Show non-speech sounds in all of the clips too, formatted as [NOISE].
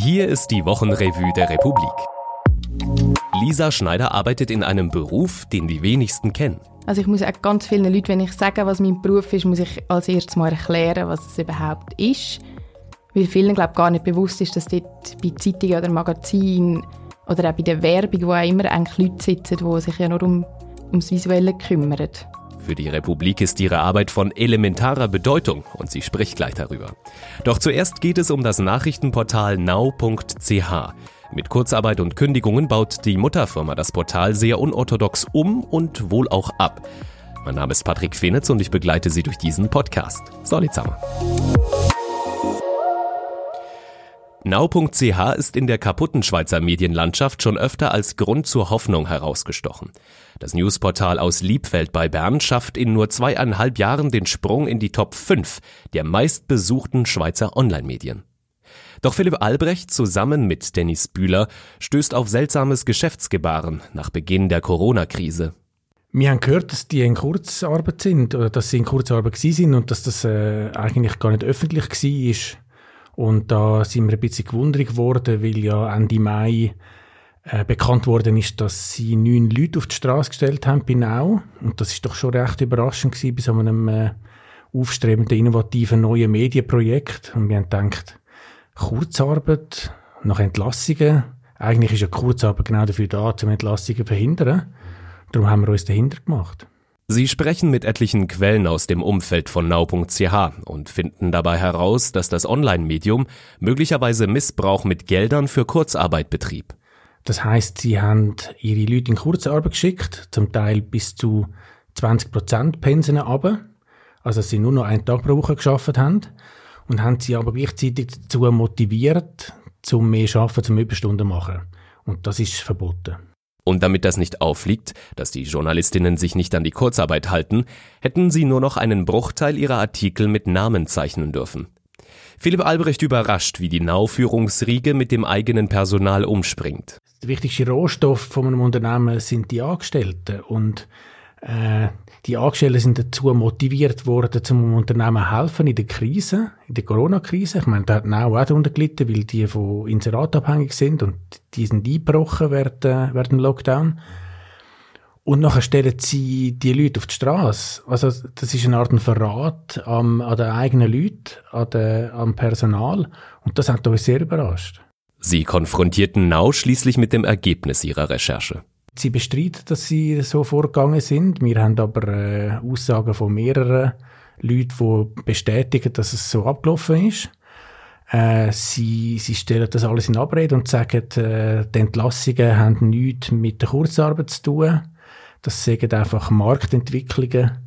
Hier ist die Wochenrevue der Republik. Lisa Schneider arbeitet in einem Beruf, den die wenigsten kennen. Also ich muss auch ganz vielen Leuten, wenn ich sage, was mein Beruf ist, muss ich als erstes mal erklären, was es überhaupt ist. Weil vielen, glaube ich, gar nicht bewusst ist, dass dort bei Zeitungen oder Magazinen oder auch bei der Werbung, wo auch immer eigentlich Leute sitzen, die sich ja nur um, ums Visuelle kümmern. Für die Republik ist ihre Arbeit von elementarer Bedeutung und sie spricht gleich darüber. Doch zuerst geht es um das Nachrichtenportal now.ch. Mit Kurzarbeit und Kündigungen baut die Mutterfirma das Portal sehr unorthodox um und wohl auch ab. Mein Name ist Patrick Fenitz und ich begleite Sie durch diesen Podcast. Solid zusammen. Now.ch ist in der kaputten Schweizer Medienlandschaft schon öfter als Grund zur Hoffnung herausgestochen. Das Newsportal aus Liebfeld bei Bern schafft in nur zweieinhalb Jahren den Sprung in die Top 5 der meistbesuchten Schweizer Online-Medien. Doch Philipp Albrecht zusammen mit Dennis Bühler stößt auf seltsames Geschäftsgebaren nach Beginn der Corona-Krise. Wir haben gehört, dass die in Kurzarbeit sind oder dass sie in Kurzarbeit sind und dass das äh, eigentlich gar nicht öffentlich war. Und da sind wir ein bisschen gewundert geworden, weil ja Ende Mai äh, bekannt worden ist, dass sie neun Leute auf die Straße gestellt haben bei Nau. Und das ist doch schon recht überraschend gewesen bei so einem äh, aufstrebenden, innovativen neuen Medienprojekt. Und wir haben gedacht, Kurzarbeit nach Entlassungen. Eigentlich ist ja Kurzarbeit genau dafür da, um Entlassungen zu verhindern. Darum haben wir uns dahinter gemacht. Sie sprechen mit etlichen Quellen aus dem Umfeld von now.ch und finden dabei heraus, dass das Online-Medium möglicherweise Missbrauch mit Geldern für Kurzarbeit betrieb. Das heißt, sie haben ihre Leute in Kurzarbeit geschickt, zum Teil bis zu 20 Prozent Pensen aber, also dass sie nur noch einen Tag pro Woche geschafft haben und haben sie aber gleichzeitig dazu motiviert, zum mehr Schaffen, zum Überstunden machen. Und das ist verboten. Und damit das nicht auffliegt, dass die Journalistinnen sich nicht an die Kurzarbeit halten, hätten sie nur noch einen Bruchteil ihrer Artikel mit Namen zeichnen dürfen. Philipp Albrecht überrascht, wie die Nau-Führungsriege mit dem eigenen Personal umspringt. Der wichtigste Rohstoff von einem Unternehmen sind die Angestellten und äh, die Angestellten sind dazu motiviert worden, zum Unternehmen helfen in der Krise, in der Corona-Krise. Ich meine, da hat auch darunter gelitten, weil die von Inserat abhängig sind und die sind eingebrochen während, äh, dem Lockdown. Und nachher stellen sie die Leute auf die Straße. Also, das ist eine Art Verrat am, an den eigenen Leuten, an den, am Personal. Und das hat uns sehr überrascht. Sie konfrontierten Nau schließlich mit dem Ergebnis ihrer Recherche. Sie bestreiten, dass sie so vorgegangen sind. Wir haben aber äh, Aussagen von mehreren Leuten, die bestätigen, dass es so abgelaufen ist. Äh, sie, sie stellen das alles in Abrede und sagen, äh, die Entlassungen haben nichts mit der Kurzarbeit zu tun. Das sind einfach Marktentwicklungen,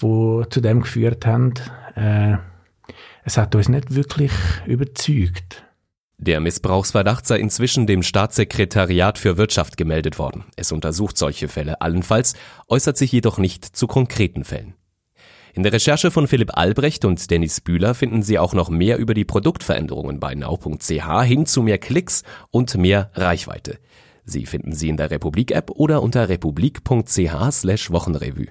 die zu dem geführt haben. Äh, es hat uns nicht wirklich überzeugt. Der Missbrauchsverdacht sei inzwischen dem Staatssekretariat für Wirtschaft gemeldet worden. Es untersucht solche Fälle allenfalls, äußert sich jedoch nicht zu konkreten Fällen. In der Recherche von Philipp Albrecht und Dennis Bühler finden Sie auch noch mehr über die Produktveränderungen bei now.ch hin zu mehr Klicks und mehr Reichweite. Sie finden sie in der Republik-App oder unter republik.ch slash Wochenrevue.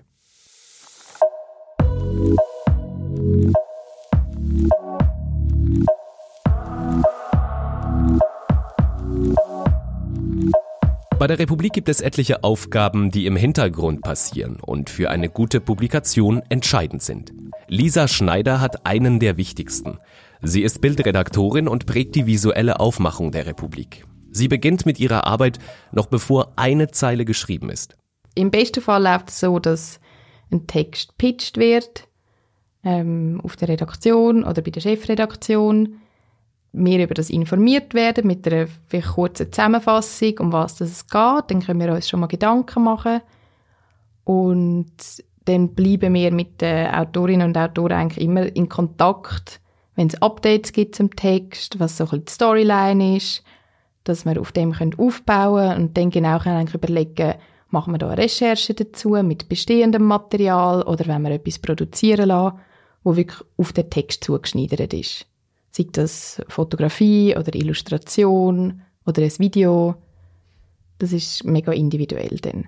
Bei der Republik gibt es etliche Aufgaben, die im Hintergrund passieren und für eine gute Publikation entscheidend sind. Lisa Schneider hat einen der wichtigsten. Sie ist Bildredaktorin und prägt die visuelle Aufmachung der Republik. Sie beginnt mit ihrer Arbeit noch bevor eine Zeile geschrieben ist. Im besten Fall läuft es so, dass ein Text pitched wird ähm, auf der Redaktion oder bei der Chefredaktion wir über das informiert werden mit einer kurzen Zusammenfassung, um was es geht. Dann können wir uns schon mal Gedanken machen. Und dann bleiben wir mit den Autorinnen und Autoren eigentlich immer in Kontakt, wenn es Updates gibt zum Text, was so ein bisschen die Storyline ist, dass wir auf dem aufbauen können und dann genau können überlegen, machen wir da eine Recherche dazu mit bestehendem Material oder wenn wir etwas produzieren lassen, wo wirklich auf den Text zugeschneidert ist sei das Fotografie oder Illustration oder ein Video. Das ist mega individuell dann.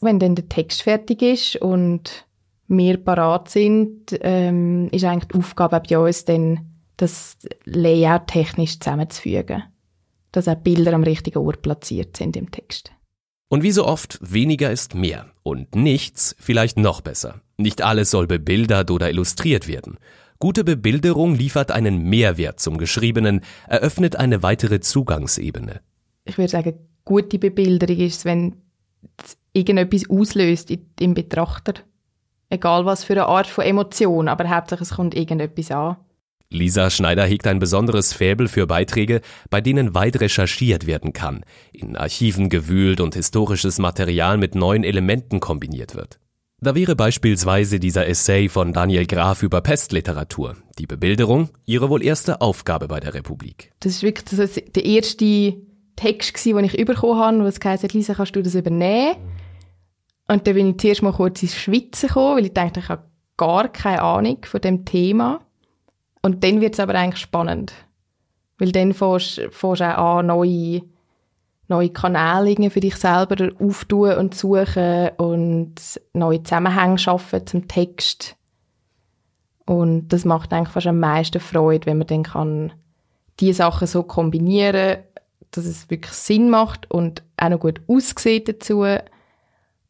Wenn dann der Text fertig ist und wir parat sind, ähm, ist eigentlich die Aufgabe bei uns dann, das Layout technisch zusammenzufügen. dass auch Bilder am richtigen Ort platziert sind im Text. Und wie so oft, weniger ist mehr. Und nichts vielleicht noch besser. Nicht alles soll bebildert oder illustriert werden. Gute Bebilderung liefert einen Mehrwert zum Geschriebenen, eröffnet eine weitere Zugangsebene. Ich würde sagen, gute Bebilderung ist wenn es irgendetwas auslöst im Betrachter. Egal was für eine Art von Emotion, aber hauptsächlich es kommt irgendetwas an. Lisa Schneider hegt ein besonderes Faible für Beiträge, bei denen weit recherchiert werden kann, in Archiven gewühlt und historisches Material mit neuen Elementen kombiniert wird. Da wäre beispielsweise dieser Essay von Daniel Graf über Pestliteratur, die Bebilderung, ihre wohl erste Aufgabe bei der Republik. Das ist wirklich das ist der erste Text, den ich bekommen habe, was gesagt Lisa, kannst du das übernehmen? Und dann bin ich zuerst mal kurz ins Schwitzen gekommen, weil ich dachte, ich habe gar keine Ahnung von dem Thema. Und dann wird es aber eigentlich spannend. Weil dann fängst du auch an, neue, neue Kanäle für dich selber auftun und suchen und neue Zusammenhänge schaffen zum Text. Und das macht eigentlich fast am meisten Freude, wenn man dann kann die Sachen so kombinieren, dass es wirklich Sinn macht und auch noch gut aussieht dazu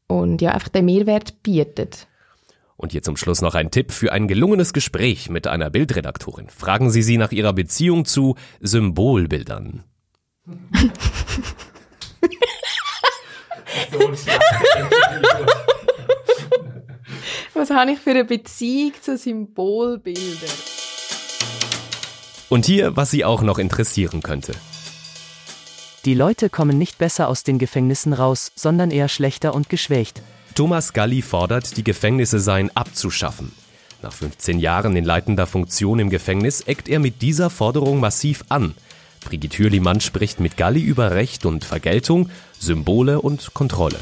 und ja, einfach den Mehrwert bietet. Und hier zum Schluss noch ein Tipp für ein gelungenes Gespräch mit einer Bildredaktorin. Fragen Sie sie nach ihrer Beziehung zu Symbolbildern. [LAUGHS] [LAUGHS] Was habe ich für eine Beziehung zu Symbolbildern? Und hier, was Sie auch noch interessieren könnte. Die Leute kommen nicht besser aus den Gefängnissen raus, sondern eher schlechter und geschwächt. Thomas Galli fordert, die Gefängnisse seien abzuschaffen. Nach 15 Jahren in leitender Funktion im Gefängnis eckt er mit dieser Forderung massiv an. Brigitte Hürlimann spricht mit Galli über Recht und Vergeltung, Symbole und Kontrolle.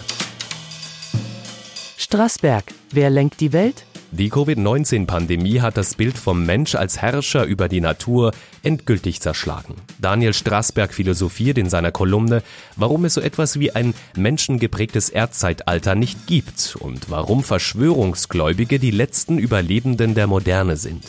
Straßberg, wer lenkt die Welt? Die Covid-19-Pandemie hat das Bild vom Mensch als Herrscher über die Natur endgültig zerschlagen. Daniel Straßberg philosophiert in seiner Kolumne, warum es so etwas wie ein menschengeprägtes Erdzeitalter nicht gibt und warum Verschwörungsgläubige die letzten Überlebenden der Moderne sind.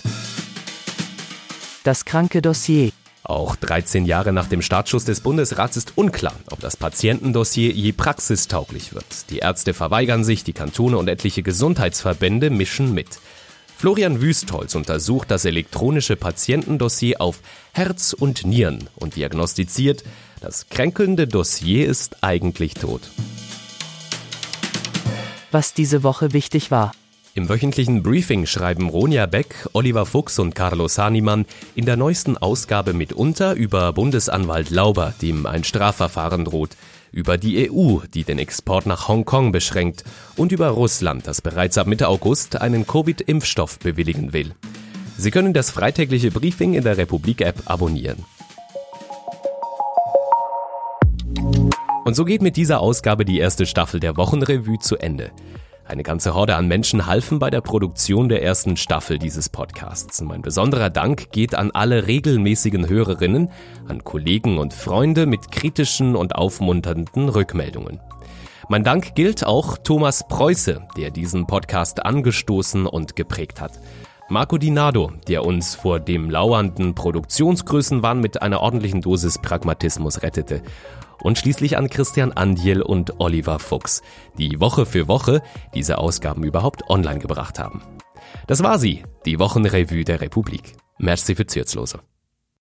Das kranke Dossier. Auch 13 Jahre nach dem Startschuss des Bundesrats ist unklar, ob das Patientendossier je praxistauglich wird. Die Ärzte verweigern sich, die Kantone und etliche Gesundheitsverbände mischen mit. Florian Wüstholz untersucht das elektronische Patientendossier auf Herz und Nieren und diagnostiziert, das kränkelnde Dossier ist eigentlich tot. Was diese Woche wichtig war. Im wöchentlichen Briefing schreiben Ronja Beck, Oliver Fuchs und Carlos Hahnemann in der neuesten Ausgabe mitunter über Bundesanwalt Lauber, dem ein Strafverfahren droht, über die EU, die den Export nach Hongkong beschränkt, und über Russland, das bereits ab Mitte August einen Covid-Impfstoff bewilligen will. Sie können das freitägliche Briefing in der Republik-App abonnieren. Und so geht mit dieser Ausgabe die erste Staffel der Wochenrevue zu Ende. Eine ganze Horde an Menschen halfen bei der Produktion der ersten Staffel dieses Podcasts. Mein besonderer Dank geht an alle regelmäßigen Hörerinnen, an Kollegen und Freunde mit kritischen und aufmunternden Rückmeldungen. Mein Dank gilt auch Thomas Preuße, der diesen Podcast angestoßen und geprägt hat. Marco Dinado, der uns vor dem lauernden Produktionsgrößenwahn mit einer ordentlichen Dosis Pragmatismus rettete und schließlich an Christian Andiel und Oliver Fuchs, die Woche für Woche diese Ausgaben überhaupt online gebracht haben. Das war sie, die Wochenrevue der Republik. Merci für Zürzlose.